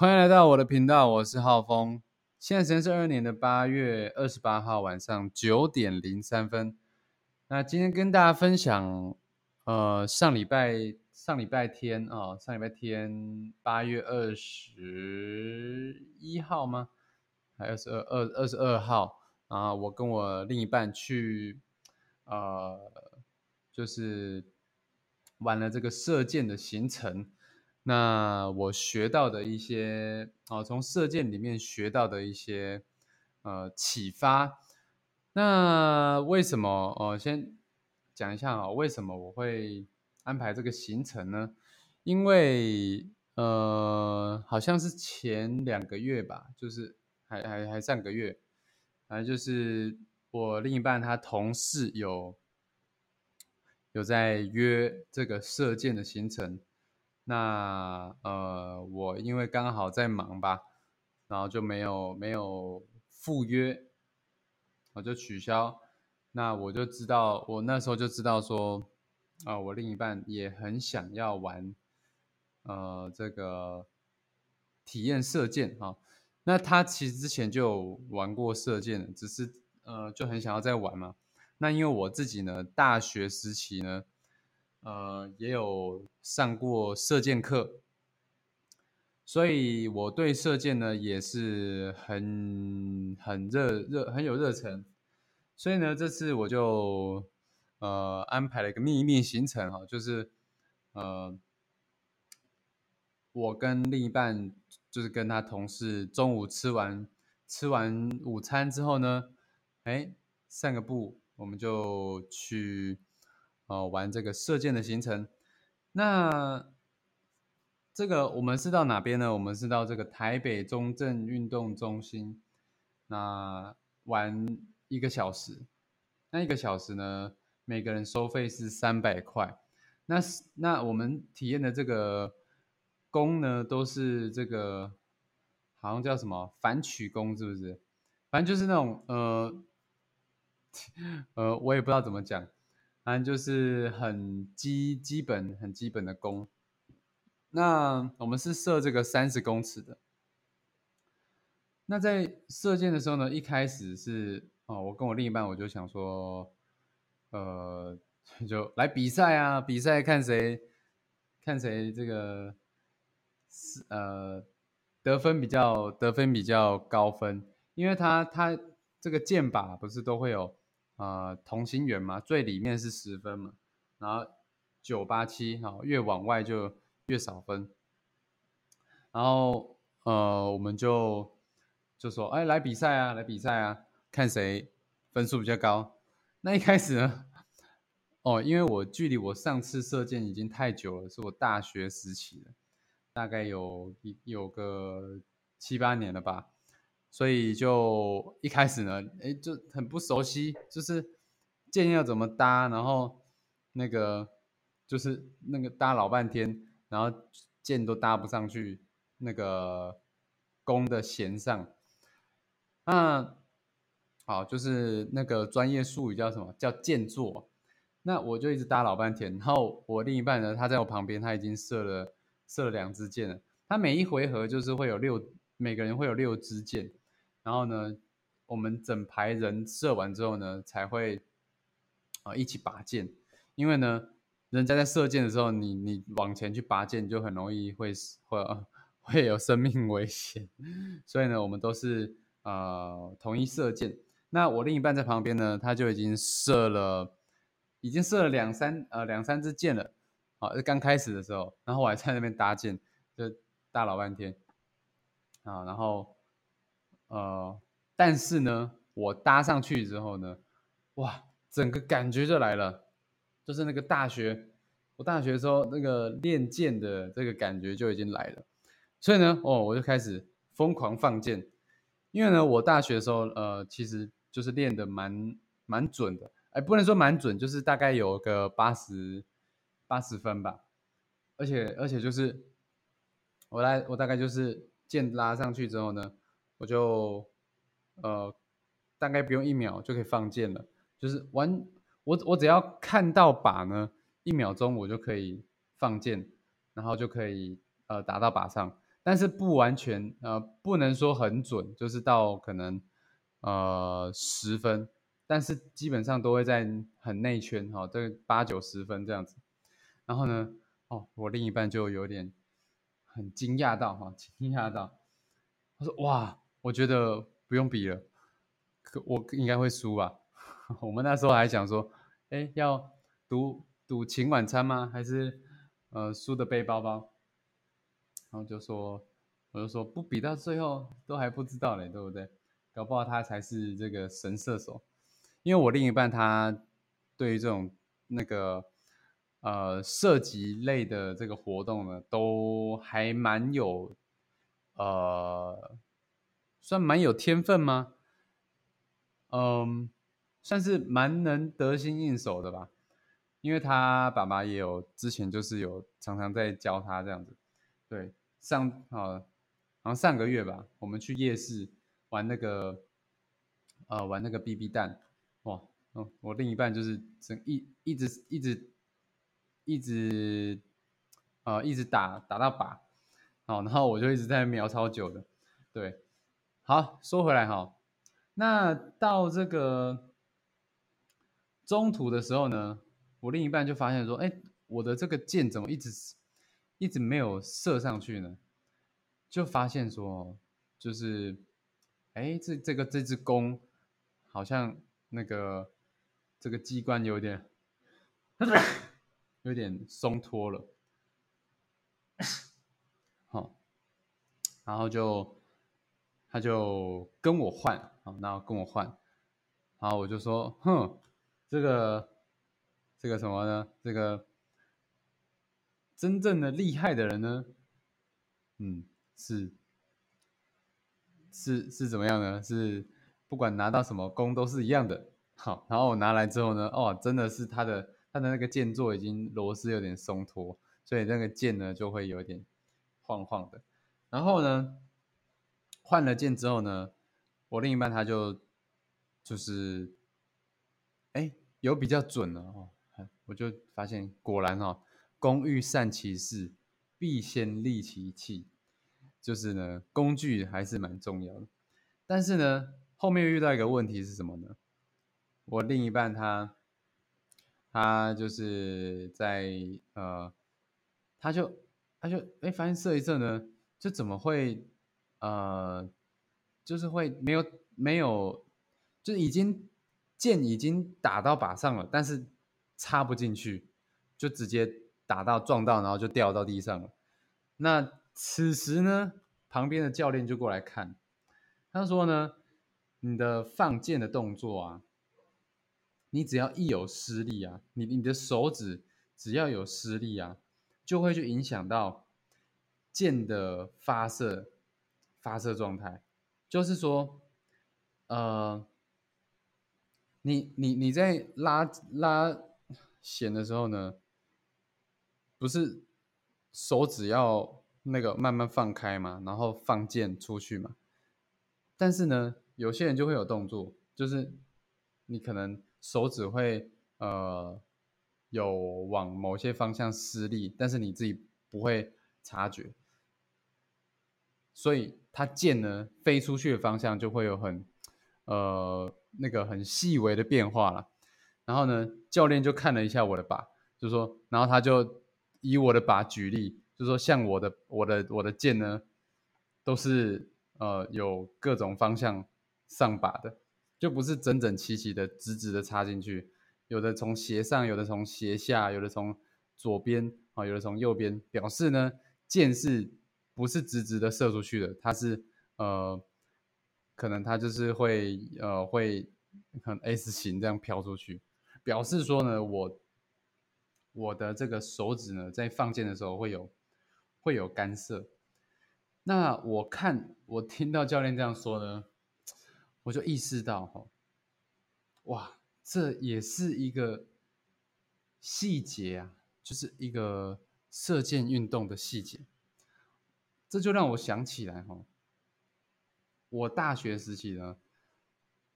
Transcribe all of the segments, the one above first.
欢迎来到我的频道，我是浩峰。现在时间是二年的八月二十八号晚上九点零三分。那今天跟大家分享，呃，上礼拜上礼拜天啊，上礼拜天八月二十一号吗？还二二二二十二号啊，我跟我另一半去，呃，就是玩了这个射箭的行程。那我学到的一些哦，从射箭里面学到的一些呃启发。那为什么哦？先讲一下啊，为什么我会安排这个行程呢？因为呃，好像是前两个月吧，就是还还还上个月，反正就是我另一半他同事有有在约这个射箭的行程。那呃，我因为刚好在忙吧，然后就没有没有赴约，我就取消。那我就知道，我那时候就知道说，啊，我另一半也很想要玩，呃，这个体验射箭哈。那他其实之前就有玩过射箭，只是呃就很想要再玩嘛。那因为我自己呢，大学时期呢。呃，也有上过射箭课，所以我对射箭呢也是很很热热很有热忱，所以呢这次我就呃安排了一个秘密行程哈，就是呃我跟另一半就是跟他同事中午吃完吃完午餐之后呢，哎散个步，我们就去。哦，玩这个射箭的行程，那这个我们是到哪边呢？我们是到这个台北中正运动中心，那玩一个小时，那一个小时呢，每个人收费是三百块。那那我们体验的这个弓呢，都是这个好像叫什么反曲弓，是不是？反正就是那种呃 呃，我也不知道怎么讲。反正就是很基基本很基本的弓。那我们是射这个三十公尺的。那在射箭的时候呢，一开始是哦，我跟我另一半我就想说，呃，就来比赛啊，比赛看谁看谁这个是呃得分比较得分比较高分，因为他他这个箭靶不是都会有。啊，同心圆嘛，最里面是十分嘛，然后九八七，哈，越往外就越少分。然后呃，我们就就说，哎，来比赛啊，来比赛啊，看谁分数比较高。那一开始呢，哦，因为我距离我上次射箭已经太久了，是我大学时期了，大概有一有个七八年了吧。所以就一开始呢，哎，就很不熟悉，就是箭要怎么搭，然后那个就是那个搭老半天，然后箭都搭不上去那个弓的弦上。那好，就是那个专业术语叫什么？叫箭座。那我就一直搭老半天，然后我另一半呢，他在我旁边，他已经射了射了两支箭了。他每一回合就是会有六，每个人会有六支箭。然后呢，我们整排人射完之后呢，才会啊一起拔箭，因为呢，人家在射箭的时候，你你往前去拔箭，就很容易会会会有生命危险，所以呢，我们都是呃统一射箭。那我另一半在旁边呢，他就已经射了，已经射了两三呃两三支箭了，啊，是刚开始的时候，然后我还在那边搭箭，就搭老半天，啊，然后。呃，但是呢，我搭上去之后呢，哇，整个感觉就来了，就是那个大学，我大学时候那个练剑的这个感觉就已经来了，所以呢，哦，我就开始疯狂放箭，因为呢，我大学的时候，呃，其实就是练的蛮蛮准的，哎，不能说蛮准，就是大概有个八十八十分吧，而且而且就是我来，我大概就是箭拉上去之后呢。我就呃大概不用一秒就可以放箭了，就是完我我只要看到靶呢，一秒钟我就可以放箭，然后就可以呃打到靶上。但是不完全，呃，不能说很准，就是到可能呃十分，但是基本上都会在很内圈哈，这八九十分这样子。然后呢，哦，我另一半就有点很惊讶到哈，惊讶到，他说哇，我觉得不用比了，可我应该会输吧？我们那时候还想说，哎，要赌赌请晚餐吗？还是呃输的背包包？然后就说，我就说不比到最后都还不知道嘞，对不对？搞不好他才是这个神射手，因为我另一半他对于这种那个呃射击类的这个活动呢，都还蛮有呃，算蛮有天分吗？嗯，算是蛮能得心应手的吧，因为他爸爸也有之前就是有常常在教他这样子，对。上啊，好像上个月吧，我们去夜市玩那个，呃，玩那个 BB 弹，哇，哦，我另一半就是整一一直一直一直，呃，一直打打到靶，好，然后我就一直在瞄超久的，对，好，说回来哈，那到这个中途的时候呢，我另一半就发现说，哎，我的这个箭怎么一直。一直没有射上去呢，就发现说，就是，哎，这这个这只弓好像那个这个机关有点 有点松脱了，好，然后就他就跟我换，好，然后跟我换，然后我就说，哼，这个这个什么呢？这个。真正的厉害的人呢，嗯，是是是怎么样呢？是不管拿到什么弓都是一样的。好，然后我拿来之后呢，哦，真的是他的他的那个箭座已经螺丝有点松脱，所以那个箭呢就会有点晃晃的。然后呢，换了箭之后呢，我另一半他就就是，哎，有比较准了哦，我就发现果然哦。工欲善其事，必先利其器。就是呢，工具还是蛮重要的。但是呢，后面遇到一个问题是什么呢？我另一半他，他就是在呃，他就他就哎，发现射一射呢，就怎么会呃，就是会没有没有，就已经箭已经打到靶上了，但是插不进去，就直接。打到撞到，然后就掉到地上了。那此时呢，旁边的教练就过来看，他说呢：“你的放箭的动作啊，你只要一有失力啊，你你的手指只要有失力啊，就会去影响到箭的发射发射状态。就是说，呃，你你你在拉拉弦的时候呢。”不是手指要那个慢慢放开嘛，然后放箭出去嘛。但是呢，有些人就会有动作，就是你可能手指会呃有往某些方向施力，但是你自己不会察觉，所以它箭呢飞出去的方向就会有很呃那个很细微的变化了。然后呢，教练就看了一下我的靶，就说，然后他就。以我的靶举例，就说像我的我的我的箭呢，都是呃有各种方向上靶的，就不是整整齐齐的直直的插进去，有的从斜上，有的从斜下，有的从左边啊，有的从右边，表示呢箭是不是直直的射出去的，它是呃可能它就是会呃会很 S 型这样飘出去，表示说呢我。我的这个手指呢，在放箭的时候会有会有干涉。那我看我听到教练这样说呢，我就意识到哈，哇，这也是一个细节啊，就是一个射箭运动的细节。这就让我想起来哈，我大学时期呢，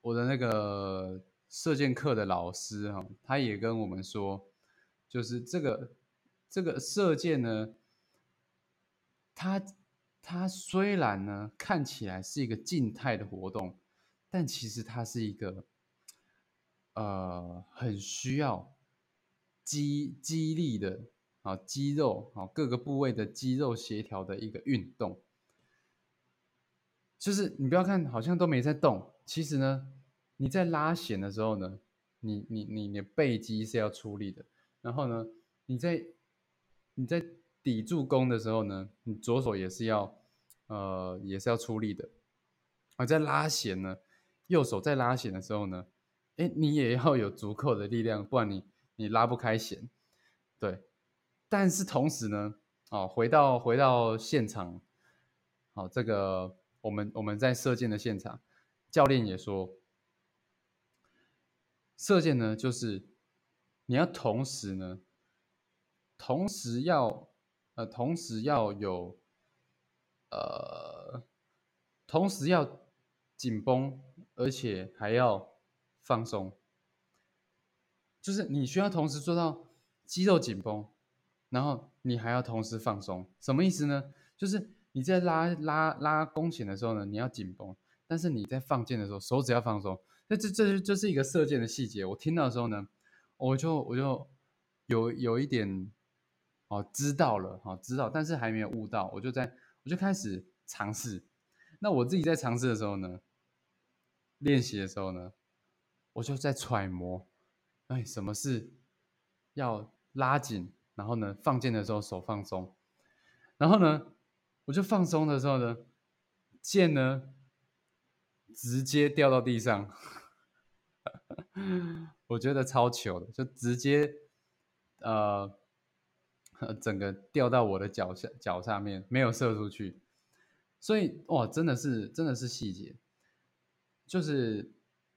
我的那个射箭课的老师哈，他也跟我们说。就是这个这个射箭呢，它它虽然呢看起来是一个静态的活动，但其实它是一个呃很需要激激励的啊肌肉啊各个部位的肌肉协调的一个运动。就是你不要看好像都没在动，其实呢你在拉弦的时候呢，你你你你背肌是要出力的，然后呢你在你在抵住弓的时候呢，你左手也是要，呃，也是要出力的。而在拉弦呢，右手在拉弦的时候呢，哎，你也要有足够的力量，不然你你拉不开弦。对，但是同时呢，哦，回到回到现场，好，这个我们我们在射箭的现场，教练也说，射箭呢，就是你要同时呢。同时要，呃，同时要有，呃，同时要紧绷，而且还要放松，就是你需要同时做到肌肉紧绷，然后你还要同时放松。什么意思呢？就是你在拉拉拉弓弦的时候呢，你要紧绷，但是你在放箭的时候，手指要放松。那这这这是一个射箭的细节。我听到的时候呢，我就我就有有一点。哦，知道了，好知道，但是还没有悟到，我就在我就开始尝试。那我自己在尝试的时候呢，练习的时候呢，我就在揣摩，哎，什么是要拉紧，然后呢，放箭的时候手放松，然后呢，我就放松的时候呢，箭呢直接掉到地上，我觉得超糗的，就直接呃。整个掉到我的脚下脚上面，没有射出去，所以哇，真的是真的是细节，就是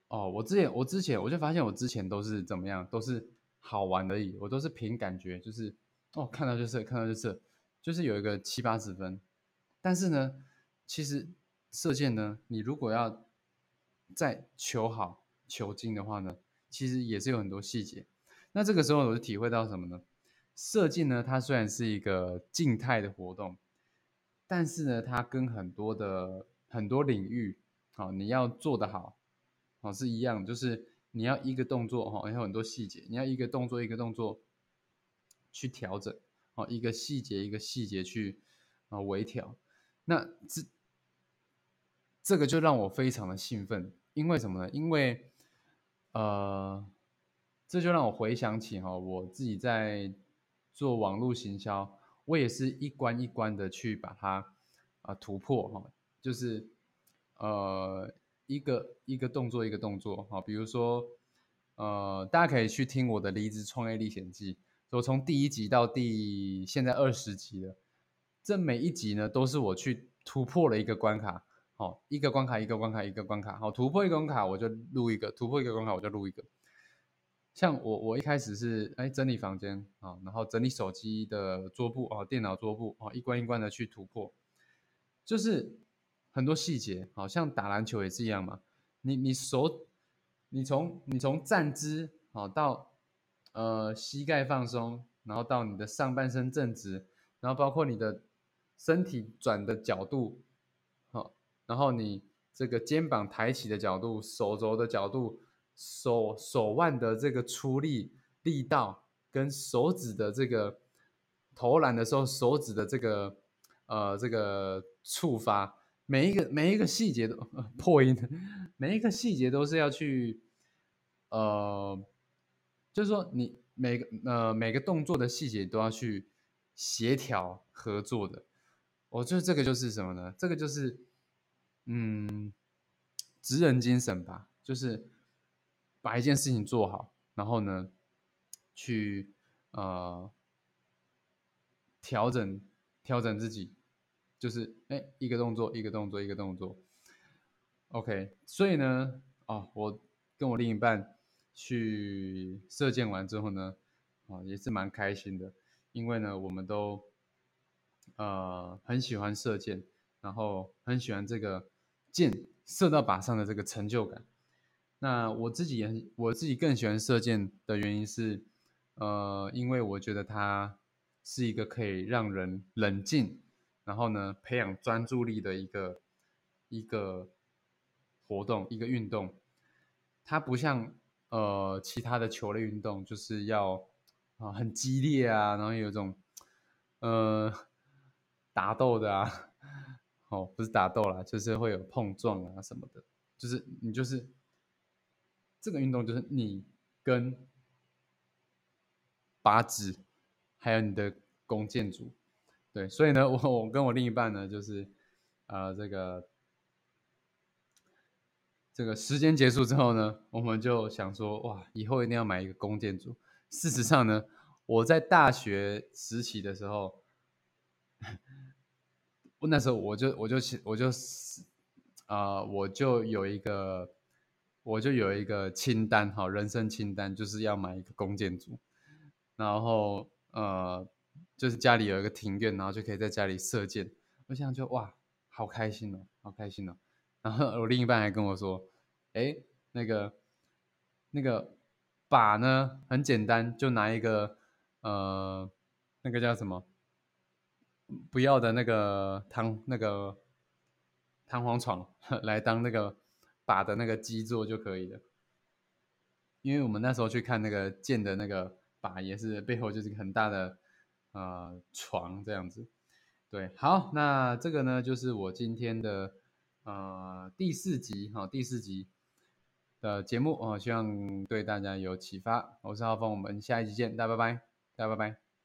哦，我之前我之前我就发现我之前都是怎么样，都是好玩而已，我都是凭感觉，就是哦看到就射，看到就射，就是有一个七八十分，但是呢，其实射箭呢，你如果要再求好求精的话呢，其实也是有很多细节，那这个时候我就体会到什么呢？射箭呢，它虽然是一个静态的活动，但是呢，它跟很多的很多领域，好，你要做得好，好是一样，就是你要一个动作哈，有很多细节，你要一个动作一个动作去调整，哦，一个细节一个细节去啊微调，那这这个就让我非常的兴奋，因为什么呢？因为呃，这就让我回想起哈，我自己在。做网络行销，我也是一关一关的去把它啊突破哈，就是呃一个一个动作一个动作。哈，比如说呃大家可以去听我的离职创业历险记，我从第一集到第现在二十集了，这每一集呢都是我去突破了一个关卡，好一个关卡一个关卡一个关卡，好突破一个关卡我就录一个，突破一个关卡我就录一个。像我，我一开始是哎整理房间啊，然后整理手机的桌布啊，电脑桌布啊，一关一关的去突破，就是很多细节，好像打篮球也是一样嘛。你你手，你从你从站姿好到呃膝盖放松，然后到你的上半身正直，然后包括你的身体转的角度，好，然后你这个肩膀抬起的角度，手肘的角度。手手腕的这个出力力道，跟手指的这个投篮的时候手指的这个呃这个触发，每一个每一个细节都 破音，每一个细节都是要去呃，就是说你每个呃每个动作的细节都要去协调合作的。我觉得这个就是什么呢？这个就是嗯，职人精神吧，就是。把一件事情做好，然后呢，去呃调整调整自己，就是哎一个动作一个动作一个动作，OK。所以呢，哦，我跟我另一半去射箭完之后呢，啊也是蛮开心的，因为呢我们都呃很喜欢射箭，然后很喜欢这个箭射到靶上的这个成就感。那我自己也很，我自己更喜欢射箭的原因是，呃，因为我觉得它是一个可以让人冷静，然后呢培养专注力的一个一个活动，一个运动。它不像呃其他的球类运动，就是要啊很激烈啊，然后有一种呃打斗的啊，哦不是打斗啦，就是会有碰撞啊什么的，就是你就是这个运动就是你跟靶子还有你的弓箭组，对，所以呢我我跟我另一半呢就是呃这个。这个时间结束之后呢，我们就想说，哇，以后一定要买一个弓箭组。事实上呢，我在大学时期的时候，我那时候我就我就我就啊，我就有一个我就有一个清单，哈，人生清单就是要买一个弓箭组。然后呃，就是家里有一个庭院，然后就可以在家里射箭。我想就哇，好开心哦，好开心哦。然后我另一半还跟我说：“哎，那个那个靶呢，很简单，就拿一个呃，那个叫什么？不要的那个弹那个弹簧床 来当那个靶的那个基座就可以了。因为我们那时候去看那个箭的那个靶，也是背后就是一个很大的呃床这样子。对，好，那这个呢，就是我今天的。”呃，第四集哈，第四集的节目哦，希望对大家有启发。我是浩峰，我们下一集见，大家拜拜，大家拜拜。